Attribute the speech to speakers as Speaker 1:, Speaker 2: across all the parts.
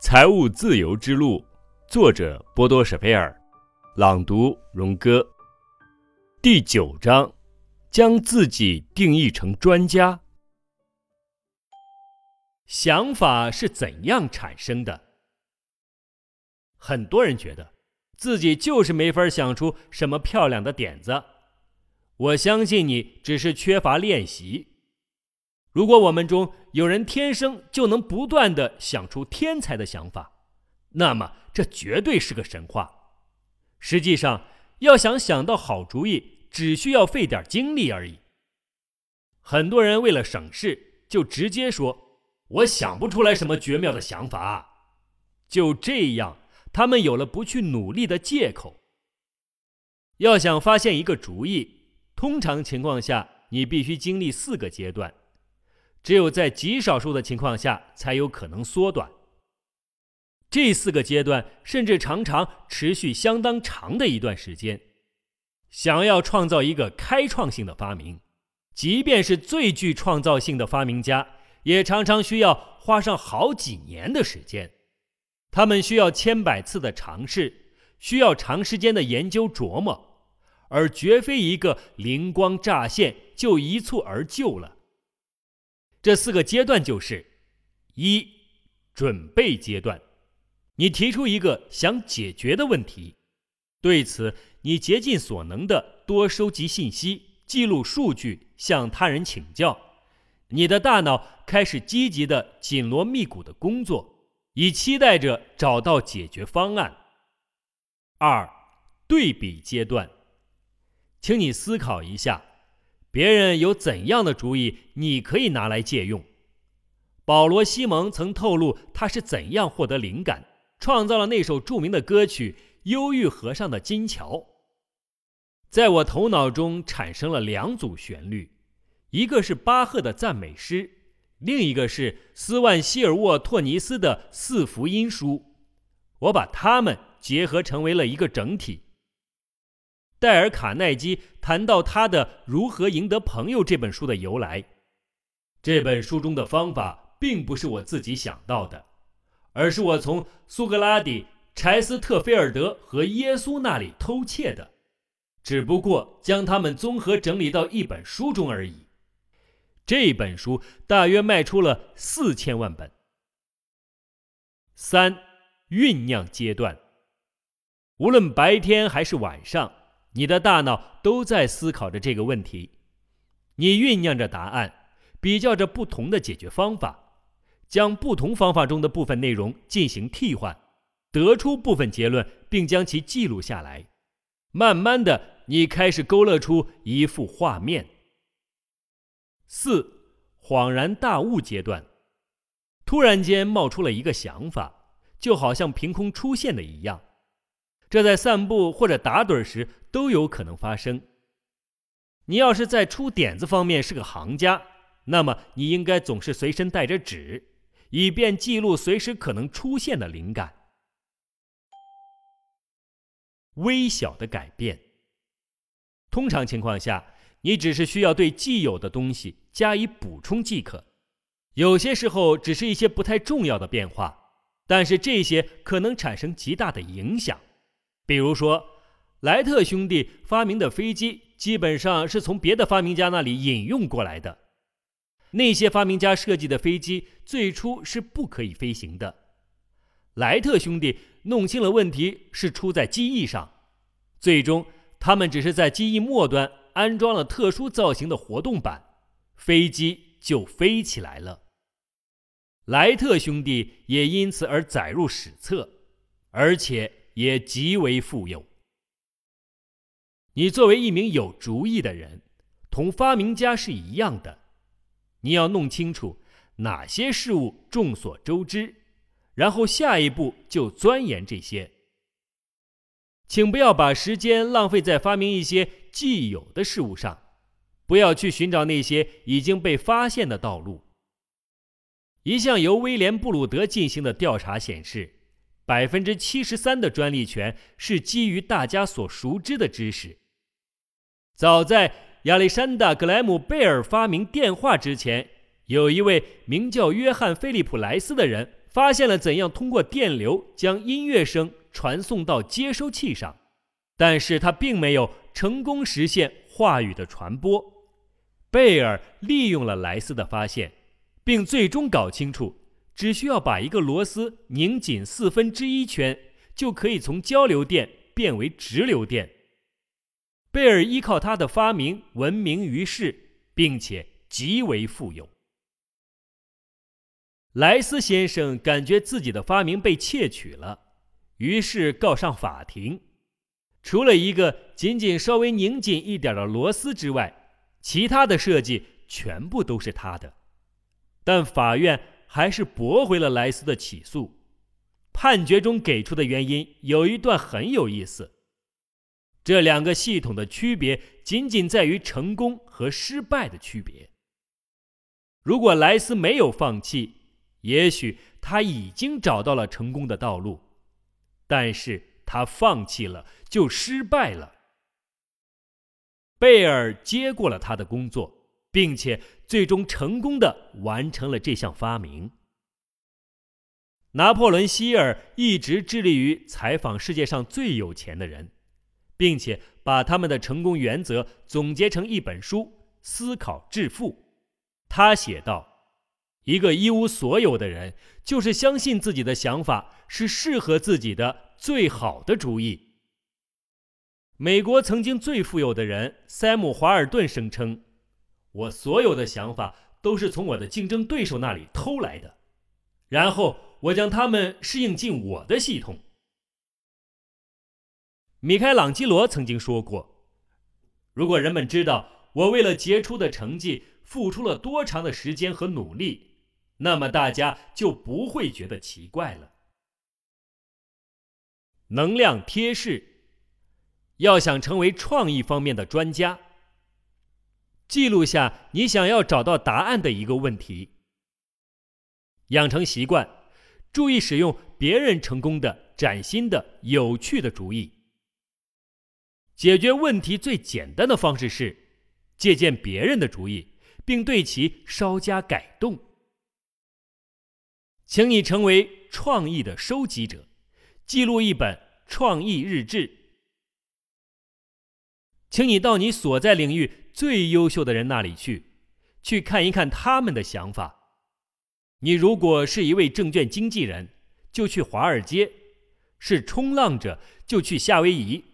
Speaker 1: 财务自由之路，作者波多舍佩尔，朗读荣哥。第九章，将自己定义成专家。想法是怎样产生的？很多人觉得自己就是没法想出什么漂亮的点子。我相信你只是缺乏练习。如果我们中有人天生就能不断的想出天才的想法，那么这绝对是个神话。实际上，要想想到好主意，只需要费点精力而已。很多人为了省事，就直接说：“我想不出来什么绝妙的想法。”就这样，他们有了不去努力的借口。要想发现一个主意，通常情况下，你必须经历四个阶段。只有在极少数的情况下，才有可能缩短。这四个阶段甚至常常持续相当长的一段时间。想要创造一个开创性的发明，即便是最具创造性的发明家，也常常需要花上好几年的时间。他们需要千百次的尝试，需要长时间的研究琢磨，而绝非一个灵光乍现就一蹴而就了。这四个阶段就是：一、准备阶段，你提出一个想解决的问题，对此你竭尽所能的多收集信息、记录数据、向他人请教，你的大脑开始积极的紧锣密鼓的工作，以期待着找到解决方案。二、对比阶段，请你思考一下。别人有怎样的主意，你可以拿来借用。保罗·西蒙曾透露他是怎样获得灵感，创造了那首著名的歌曲《忧郁河上的金桥》。在我头脑中产生了两组旋律，一个是巴赫的赞美诗，另一个是斯万希尔沃托尼斯的四福音书。我把它们结合成为了一个整体。戴尔·卡耐基谈到他的《如何赢得朋友》这本书的由来。这本书中的方法并不是我自己想到的，而是我从苏格拉底、柴斯特菲尔德和耶稣那里偷窃的，只不过将它们综合整理到一本书中而已。这本书大约卖出了四千万本。三、酝酿阶段，无论白天还是晚上。你的大脑都在思考着这个问题，你酝酿着答案，比较着不同的解决方法，将不同方法中的部分内容进行替换，得出部分结论，并将其记录下来。慢慢的，你开始勾勒出一幅画面。四，恍然大悟阶段，突然间冒出了一个想法，就好像凭空出现的一样。这在散步或者打盹时都有可能发生。你要是在出点子方面是个行家，那么你应该总是随身带着纸，以便记录随时可能出现的灵感。微小的改变，通常情况下，你只是需要对既有的东西加以补充即可。有些时候，只是一些不太重要的变化，但是这些可能产生极大的影响。比如说，莱特兄弟发明的飞机基本上是从别的发明家那里引用过来的。那些发明家设计的飞机最初是不可以飞行的。莱特兄弟弄清了问题是出在机翼上，最终他们只是在机翼末端安装了特殊造型的活动板，飞机就飞起来了。莱特兄弟也因此而载入史册，而且。也极为富有。你作为一名有主意的人，同发明家是一样的。你要弄清楚哪些事物众所周知，然后下一步就钻研这些。请不要把时间浪费在发明一些既有的事物上，不要去寻找那些已经被发现的道路。一项由威廉·布鲁德进行的调查显示。百分之七十三的专利权是基于大家所熟知的知识。早在亚历山大·格莱姆贝尔发明电话之前，有一位名叫约翰·菲利普莱斯的人发现了怎样通过电流将音乐声传送到接收器上，但是他并没有成功实现话语的传播。贝尔利用了莱斯的发现，并最终搞清楚，只需要把一个螺丝拧紧四分之一圈，就可以从交流电变为直流电。贝尔依靠他的发明闻名于世，并且极为富有。莱斯先生感觉自己的发明被窃取了，于是告上法庭。除了一个仅仅稍微拧紧一点的螺丝之外，其他的设计全部都是他的。但法院还是驳回了莱斯的起诉。判决中给出的原因有一段很有意思：这两个系统的区别仅仅在于成功和失败的区别。如果莱斯没有放弃，也许他已经找到了成功的道路，但是他放弃了，就失败了。贝尔接过了他的工作，并且最终成功的完成了这项发明。拿破仑·希尔一直致力于采访世界上最有钱的人，并且把他们的成功原则总结成一本书《思考致富》。他写道。一个一无所有的人，就是相信自己的想法是适合自己的最好的主意。美国曾经最富有的人塞姆·华尔顿声称：“我所有的想法都是从我的竞争对手那里偷来的，然后我将它们适应进我的系统。”米开朗基罗曾经说过：“如果人们知道我为了杰出的成绩付出了多长的时间和努力。”那么大家就不会觉得奇怪了。能量贴士：要想成为创意方面的专家，记录下你想要找到答案的一个问题，养成习惯，注意使用别人成功的、崭新的、有趣的主意。解决问题最简单的方式是借鉴别人的主意，并对其稍加改动。请你成为创意的收集者，记录一本创意日志。请你到你所在领域最优秀的人那里去，去看一看他们的想法。你如果是一位证券经纪人，就去华尔街；是冲浪者，就去夏威夷；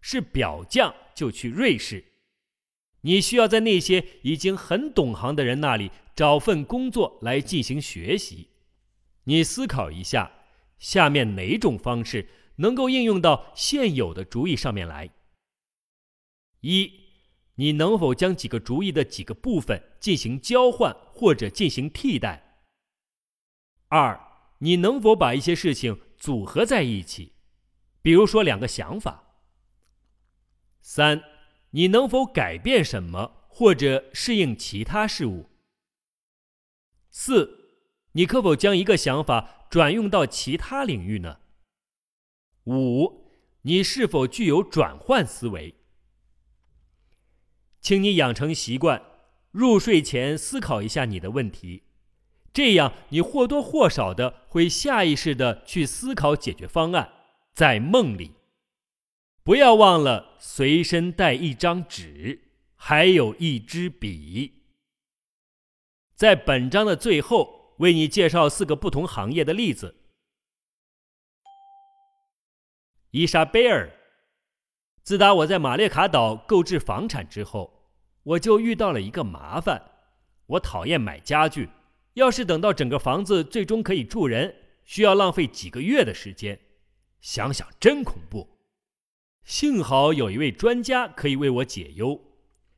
Speaker 1: 是表匠，就去瑞士。你需要在那些已经很懂行的人那里找份工作来进行学习。你思考一下，下面哪种方式能够应用到现有的主意上面来？一，你能否将几个主意的几个部分进行交换或者进行替代？二，你能否把一些事情组合在一起，比如说两个想法？三，你能否改变什么或者适应其他事物？四。你可否将一个想法转用到其他领域呢？五，你是否具有转换思维？请你养成习惯，入睡前思考一下你的问题，这样你或多或少的会下意识的去思考解决方案。在梦里，不要忘了随身带一张纸，还有一支笔。在本章的最后。为你介绍四个不同行业的例子。伊莎贝尔，自打我在马列卡岛购置房产之后，我就遇到了一个麻烦。我讨厌买家具，要是等到整个房子最终可以住人，需要浪费几个月的时间，想想真恐怖。幸好有一位专家可以为我解忧，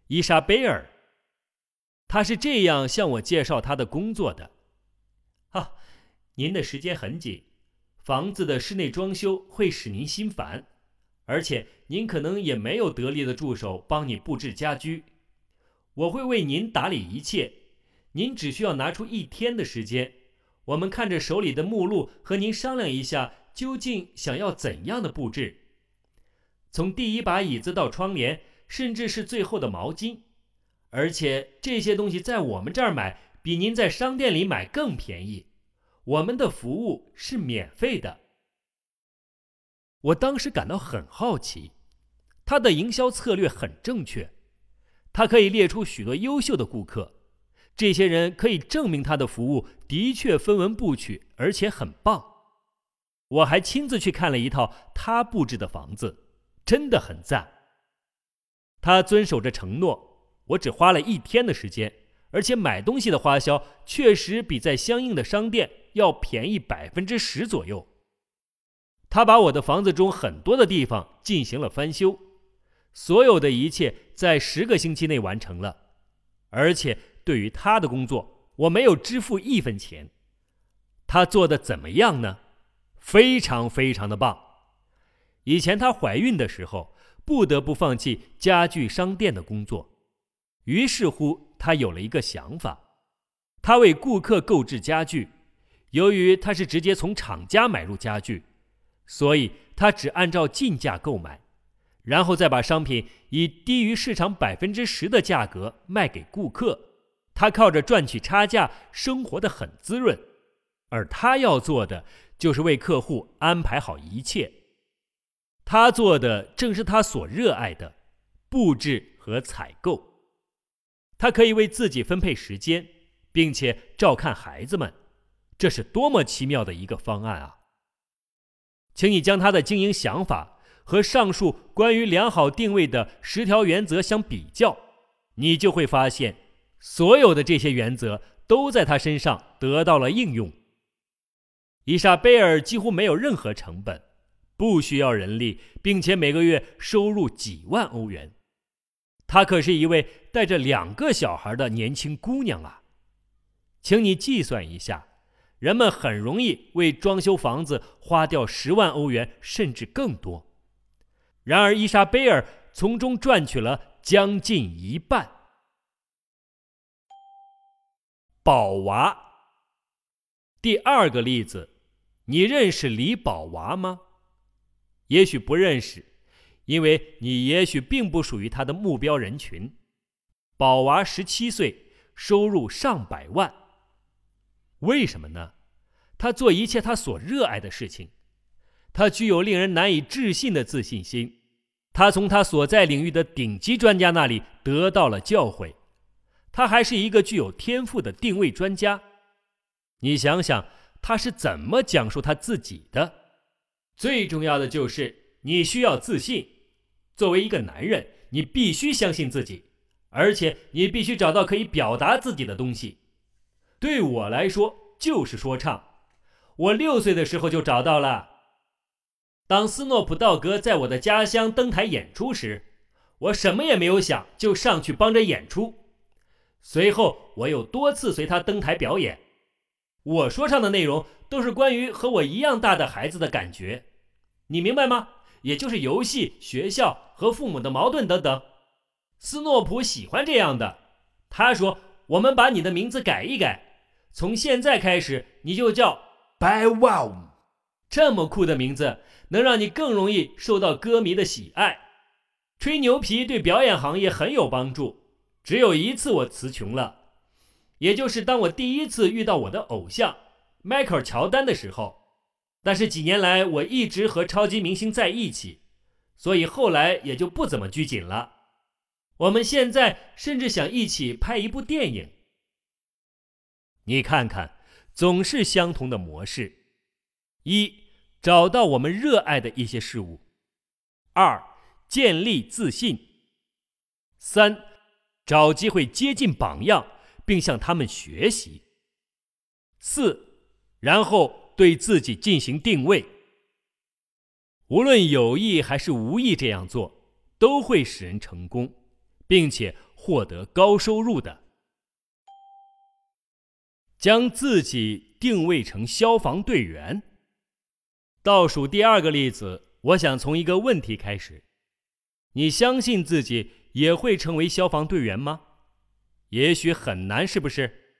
Speaker 1: 伊莎贝尔。他是这样向我介绍他的工作的。哈，您的时间很紧，房子的室内装修会使您心烦，而且您可能也没有得力的助手帮你布置家居。我会为您打理一切，您只需要拿出一天的时间。我们看着手里的目录和您商量一下，究竟想要怎样的布置。从第一把椅子到窗帘，甚至是最后的毛巾，而且这些东西在我们这儿买。比您在商店里买更便宜，我们的服务是免费的。我当时感到很好奇，他的营销策略很正确，他可以列出许多优秀的顾客，这些人可以证明他的服务的确分文不取，而且很棒。我还亲自去看了一套他布置的房子，真的很赞。他遵守着承诺，我只花了一天的时间，而且买东西的花销确实比在相应的商店要便宜百分之十左右。他把我的房子中很多的地方进行了翻修，所有的一切在十个星期内完成了，而且对于他的工作，我没有支付一分钱。他做的怎么样呢？非常非常的棒。以前她怀孕的时候，不得不放弃家具商店的工作，于是乎她有了一个想法，她为顾客购置家具。由于她是直接从厂家买入家具，所以她只按照进价购买，然后再把商品以低于市场百分之十的价格卖给顾客。他靠着赚取差价生活的很滋润，而他要做的。就是为客户安排好一切，他做的正是他所热爱的布置和采购。他可以为自己分配时间，并且照看孩子们，这是多么奇妙的一个方案啊！请你将他的经营想法和上述关于良好定位的十条原则相比较，你就会发现，所有的这些原则都在他身上得到了应用。伊莎贝尔几乎没有任何成本，不需要人力，并且每个月收入几万欧元。她可是一位带着两个小孩的年轻姑娘啊！请你计算一下，人们很容易为装修房子花掉十万欧元甚至更多。然而，伊莎贝尔从中赚取了将近一半。宝娃，第二个例子。你认识李宝娃吗？也许不认识，因为你也许并不属于他的目标人群。宝娃十七岁，收入上百万。为什么呢？他做一切他所热爱的事情，他具有令人难以置信的自信心。他从他所在领域的顶级专家那里得到了教诲。他还是一个具有天赋的定位专家。你想想。他是怎么讲述他自己的？最重要的就是你需要自信。作为一个男人，你必须相信自己，而且你必须找到可以表达自己的东西。对我来说，就是说唱。我六岁的时候就找到了。当斯诺普道格在我的家乡登台演出时，我什么也没有想，就上去帮着演出。随后，我又多次随他登台表演。我说唱的内容都是关于和我一样大的孩子的感觉，你明白吗？也就是游戏、学校和父母的矛盾等等。斯诺普喜欢这样的，他说：“我们把你的名字改一改，从现在开始你就叫 By Wow。这么酷的名字能让你更容易受到歌迷的喜爱。吹牛皮对表演行业很有帮助。只有一次我词穷了。”也就是当我第一次遇到我的偶像迈克尔·乔丹的时候，但是几年来我一直和超级明星在一起，所以后来也就不怎么拘谨了。我们现在甚至想一起拍一部电影。你看看，总是相同的模式：一、找到我们热爱的一些事物；二、建立自信；三、找机会接近榜样。并向他们学习。四，然后对自己进行定位。无论有意还是无意这样做，都会使人成功，并且获得高收入的。将自己定位成消防队员。倒数第二个例子，我想从一个问题开始：你相信自己也会成为消防队员吗？也许很难，是不是？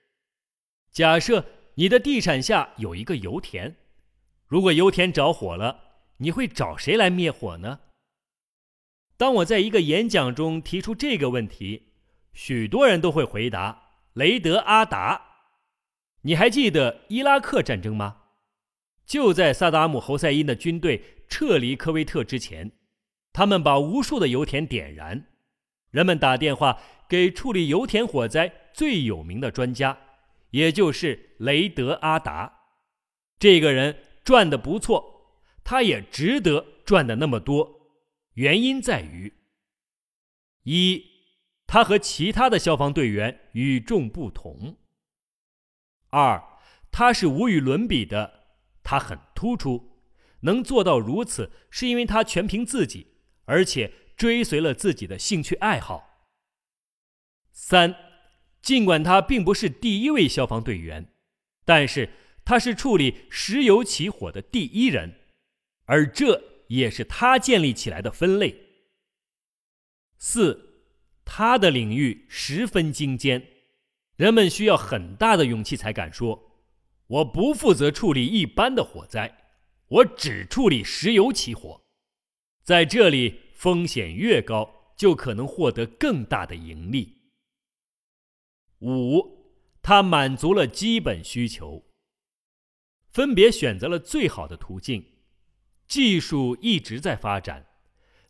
Speaker 1: 假设你的地产下有一个油田，如果油田着火了，你会找谁来灭火呢？当我在一个演讲中提出这个问题，许多人都会回答雷德阿达。你还记得伊拉克战争吗？就在萨达姆侯赛因的军队撤离科威特之前，他们把无数的油田点燃。人们打电话给处理油田火灾最有名的专家，也就是雷德阿达。这个人赚的不错，他也值得赚的那么多。原因在于：一，他和其他的消防队员与众不同；二，他是无与伦比的。他很突出，能做到如此，是因为他全凭自己，而且追随了自己的兴趣爱好。三，尽管他并不是第一位消防队员，但是他是处理石油起火的第一人，而这也是他建立起来的分类。四，他的领域十分精尖，人们需要很大的勇气才敢说。我不负责处理一般的火灾，我只处理石油起火。在这里，风险越高，就可能获得更大的盈利。五，他满足了基本需求，分别选择了最好的途径。技术一直在发展，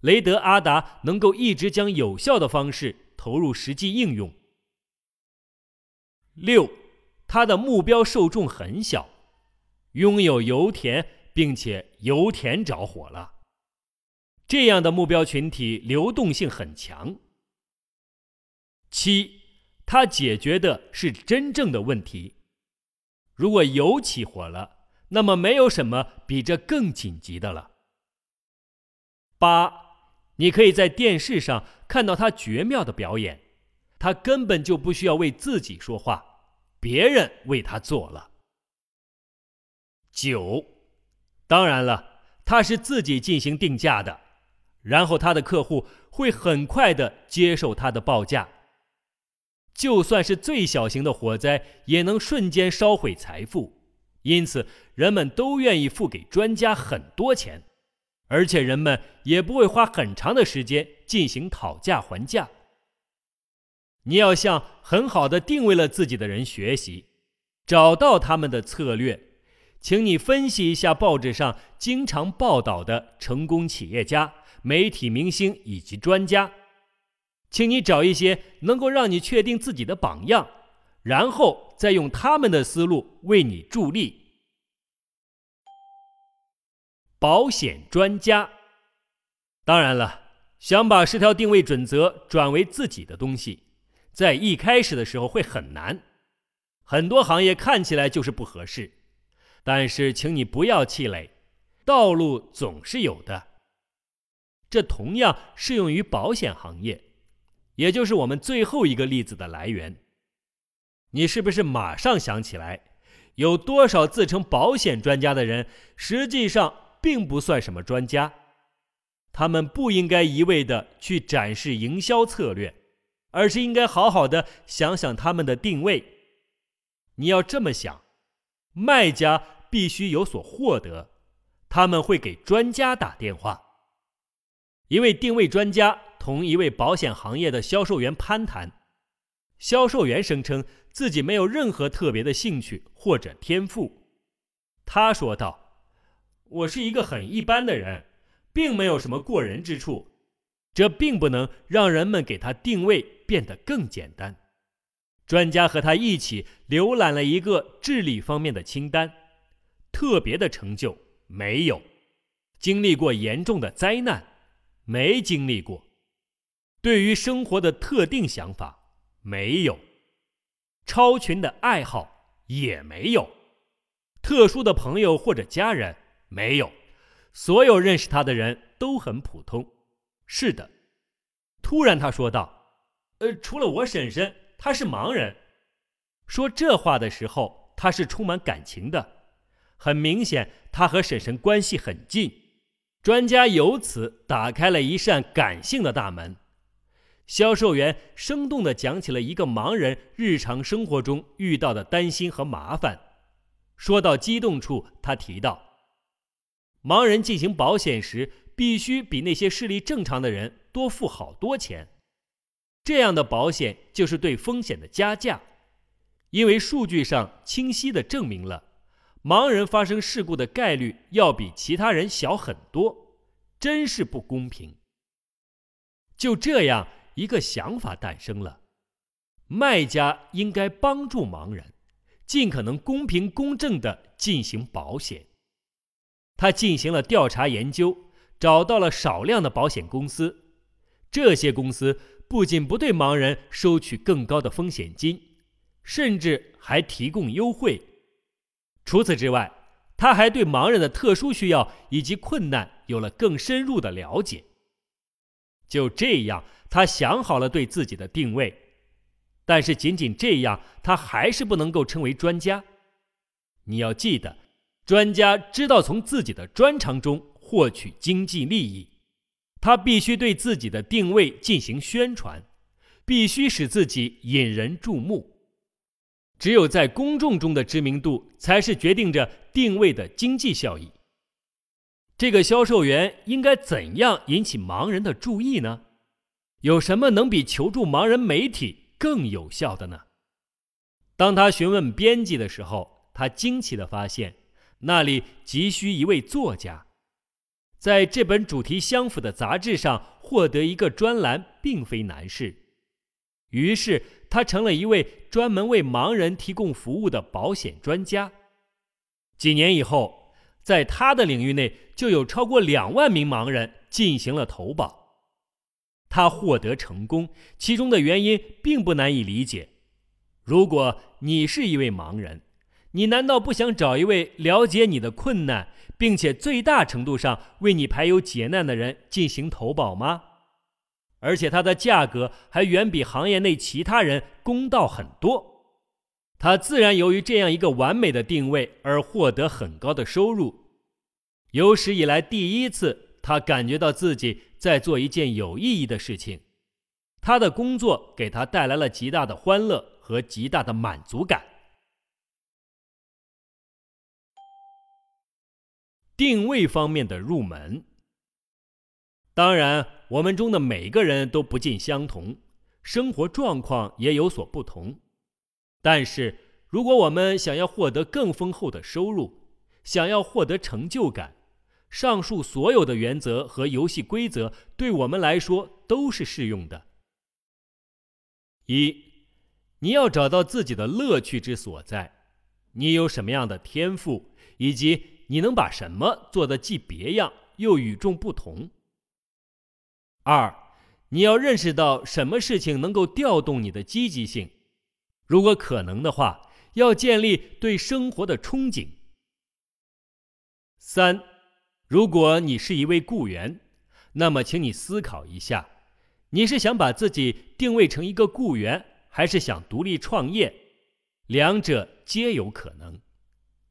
Speaker 1: 雷德阿达能够一直将有效的方式投入实际应用。六。他的目标受众很小，拥有油田，并且油田着火了。这样的目标群体流动性很强。七，他解决的是真正的问题。如果油起火了，那么没有什么比这更紧急的了。八，你可以在电视上看到他绝妙的表演，他根本就不需要为自己说话。别人为他做了。九，当然了，他是自己进行定价的，然后他的客户会很快的接受他的报价。就算是最小型的火灾，也能瞬间烧毁财富，因此人们都愿意付给专家很多钱，而且人们也不会花很长的时间进行讨价还价。你要向很好的定位了自己的人学习，找到他们的策略。请你分析一下报纸上经常报道的成功企业家、媒体明星以及专家。请你找一些能够让你确定自己的榜样，然后再用他们的思路为你助力。保险专家，当然了，想把十条定位准则转为自己的东西。在一开始的时候会很难，很多行业看起来就是不合适，但是请你不要气馁，道路总是有的。这同样适用于保险行业，也就是我们最后一个例子的来源。你是不是马上想起来，有多少自称保险专家的人，实际上并不算什么专家？他们不应该一味的去展示营销策略。而是应该好好的想想他们的定位。你要这么想：卖家必须有所获得，他们会给专家打电话。一位定位专家同一位保险行业的销售员攀谈，销售员声称自己没有任何特别的兴趣或者天赋。他说道：“我是一个很一般的人，并没有什么过人之处。”这并不能让人们给他定位变得更简单。专家和他一起浏览了一个智力方面的清单，特别的成就没有，经历过严重的灾难没经历过，对于生活的特定想法没有，超群的爱好也没有，特殊的朋友或者家人没有，所有认识他的人都很普通。是的，突然他说道：“呃，除了我婶婶，他是盲人。”说这话的时候，他是充满感情的，很明显，他和婶婶关系很近。专家由此打开了一扇感性的大门。销售员生动地讲起了一个盲人日常生活中遇到的担心和麻烦。说到激动处，他提到，盲人进行保险时。必须比那些视力正常的人多付好多钱，这样的保险就是对风险的加价。因为数据上清晰地证明了，盲人发生事故的概率要比其他人小很多，真是不公平。就这样，一个想法诞生了：卖家应该帮助盲人，尽可能公平公正地进行保险。他进行了调查研究，找到了少量的保险公司，这些公司不仅不对盲人收取更高的风险金。甚至还提供优惠。除此之外，他还对盲人的特殊需要以及困难有了更深入的了解。就这样，他想好了对自己的定位。但是，仅仅这样，他还是不能够称为专家。你要记得，专家知道从自己的专长中获取经济利益，他必须对自己的定位进行宣传，必须使自己引人注目。只有在公众中的知名度，才是决定着定位的经济效益。这个销售员应该怎样引起盲人的注意呢？有什么能比求助盲人媒体更有效的呢？当他询问编辑的时候，他惊奇地发现，那里急需一位作家。在这本主题相符的杂志上获得一个专栏，并非难事。于是。他成了一位专门为盲人提供服务的保险专家。几年以后，在他的领域内就有超过两万名盲人进行了投保。他获得成功，其中的原因并不难以理解。如果你是一位盲人，你难道不想找一位了解你的困难，并且最大程度上为你排忧解难的人进行投保吗？而且它的价格还远比行业内其他人公道很多，他自然由于这样一个完美的定位而获得很高的收入。有史以来第一次，他感觉到自己在做一件有意义的事情，他的工作给他带来了极大的欢乐和极大的满足感。定位方面的入门，当然。我们中的每个人都不尽相同，生活状况也有所不同。但是，如果我们想要获得更丰厚的收入，想要获得成就感，上述所有的原则和游戏规则对我们来说都是适用的。一，你要找到自己的乐趣之所在，你有什么样的天赋，以及你能把什么做得既别样又与众不同。二，你要认识到什么事情能够调动你的积极性，如果可能的话，要建立对生活的憧憬。三，如果你是一位雇员，那么请你思考一下，你是想把自己定位成一个雇员，还是想独立创业？两者皆有可能，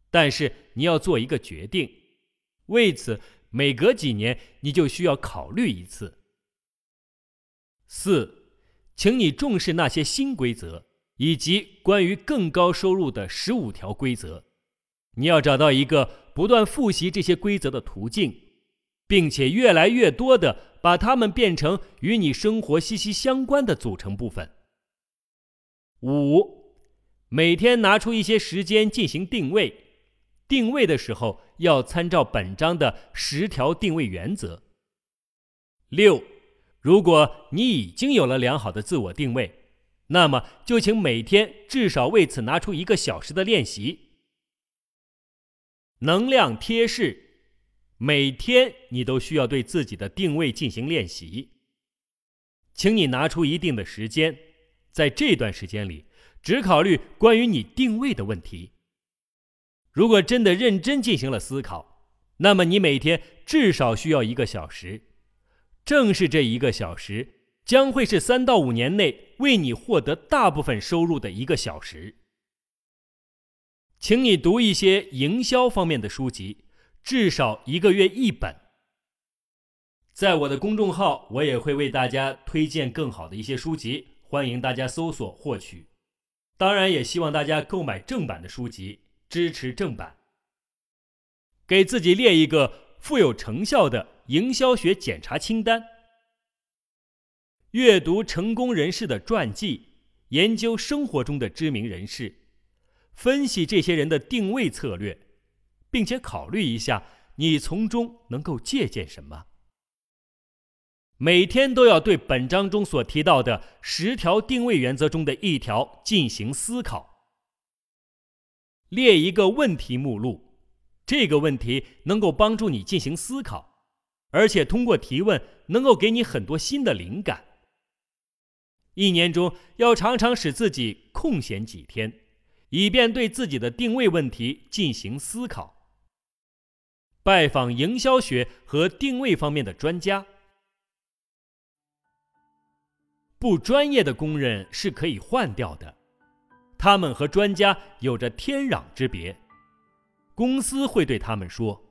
Speaker 1: 但是你要做一个决定，为此每隔几年你就需要考虑一次。四，请你重视那些新规则，以及关于更高收入的十五条规则。你要找到一个不断复习这些规则的途径，并且越来越多的把它们变成与你生活息息相关的组成部分。五，每天拿出一些时间进行定位。定位的时候要参照本章的十条定位原则。六。如果你已经有了良好的自我定位，那么就请每天至少为此拿出一个小时的练习。能量贴士：每天你都需要对自己的定位进行练习，请你拿出一定的时间，在这段时间里只考虑关于你定位的问题。如果真的认真进行了思考，那么你每天至少需要一个小时。正是这一个小时，将会是三到五年内为你获得大部分收入的一个小时。请你读一些营销方面的书籍，至少一个月一本。在我的公众号，我也会为大家推荐更好的一些书籍，欢迎大家搜索获取。当然，也希望大家购买正版的书籍，支持正版。给自己列一个富有成效的。营销学检查清单：阅读成功人士的传记，研究生活中的知名人士，分析这些人的定位策略，并且考虑一下你从中能够借鉴什么。每天都要对本章中所提到的十条定位原则中的一条进行思考，列一个问题目录。这个问题能够帮助你进行思考，而且通过提问能够给你很多新的灵感。一年中要常常使自己空闲几天，以便对自己的定位问题进行思考。拜访营销学和定位方面的专家。不专业的工人是可以换掉的，他们和专家有着天壤之别。公司会对他们说：“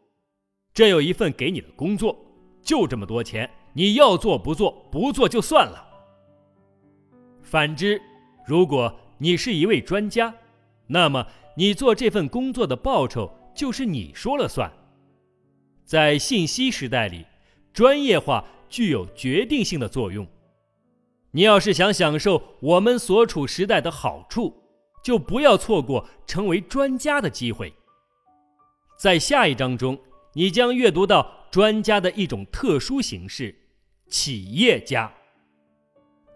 Speaker 1: 这有一份给你的工作，就这么多钱，你要做不做，不做就算了。”反之，如果你是一位专家，那么你做这份工作的报酬就是你说了算。在信息时代里，专业化具有决定性的作用。你要是想享受我们所处时代的好处，就不要错过成为专家的机会。在下一章中，你将阅读到专家的一种特殊形式——企业家。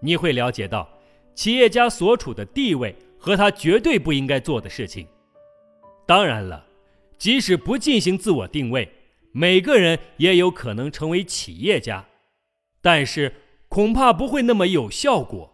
Speaker 1: 你会了解到，企业家所处的地位和他绝对不应该做的事情。当然了，即使不进行自我定位，每个人也有可能成为企业家，但是恐怕不会那么有效果。